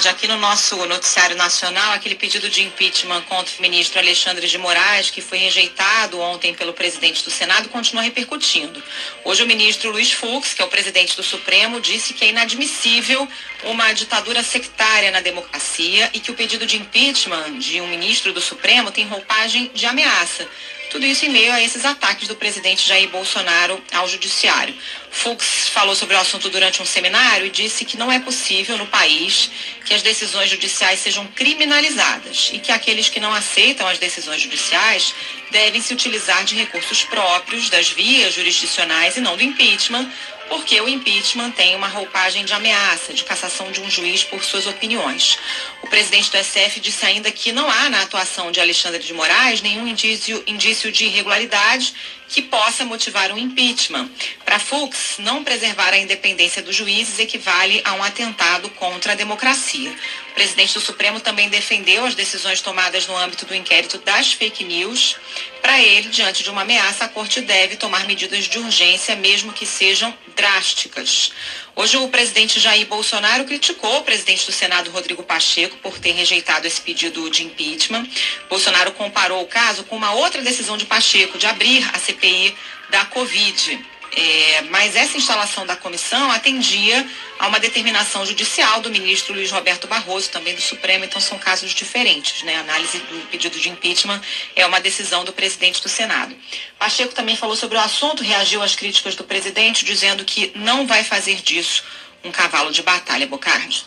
Bocardi, aqui no nosso noticiário nacional, aquele pedido de impeachment contra o ministro Alexandre de Moraes, que foi rejeitado ontem pelo presidente do Senado, continua repercutindo. Hoje o ministro Luiz Fux, que é o presidente do Supremo, disse que é inadmissível uma ditadura sectária na democracia e que o pedido de impeachment de um ministro do Supremo tem roupagem de ameaça. Tudo isso em meio a esses ataques do presidente Jair Bolsonaro ao judiciário. Fux falou sobre o assunto durante um seminário e disse que não é possível no país que as decisões judiciais sejam criminalizadas e que aqueles que não aceitam as decisões judiciais devem se utilizar de recursos próprios das vias jurisdicionais e não do impeachment, porque o impeachment tem uma roupagem de ameaça, de cassação de um juiz por suas opiniões. Presidente do SF disse ainda que não há na atuação de Alexandre de Moraes nenhum indício, indício de irregularidade que possa motivar um impeachment. Para Fux, não preservar a independência dos juízes equivale a um atentado contra a democracia. O presidente do Supremo também defendeu as decisões tomadas no âmbito do inquérito das fake news. Para ele, diante de uma ameaça, a corte deve tomar medidas de urgência, mesmo que sejam drásticas. Hoje, o presidente Jair Bolsonaro criticou o presidente do Senado, Rodrigo Pacheco, por ter rejeitado esse pedido de impeachment. Bolsonaro comparou o caso com uma outra decisão de Pacheco de abrir a CPI da Covid. É, mas essa instalação da comissão atendia a uma determinação judicial do ministro Luiz Roberto Barroso, também do Supremo, então são casos diferentes. Né? A análise do pedido de impeachment é uma decisão do presidente do Senado. Pacheco também falou sobre o assunto, reagiu às críticas do presidente, dizendo que não vai fazer disso um cavalo de batalha, Bocardi.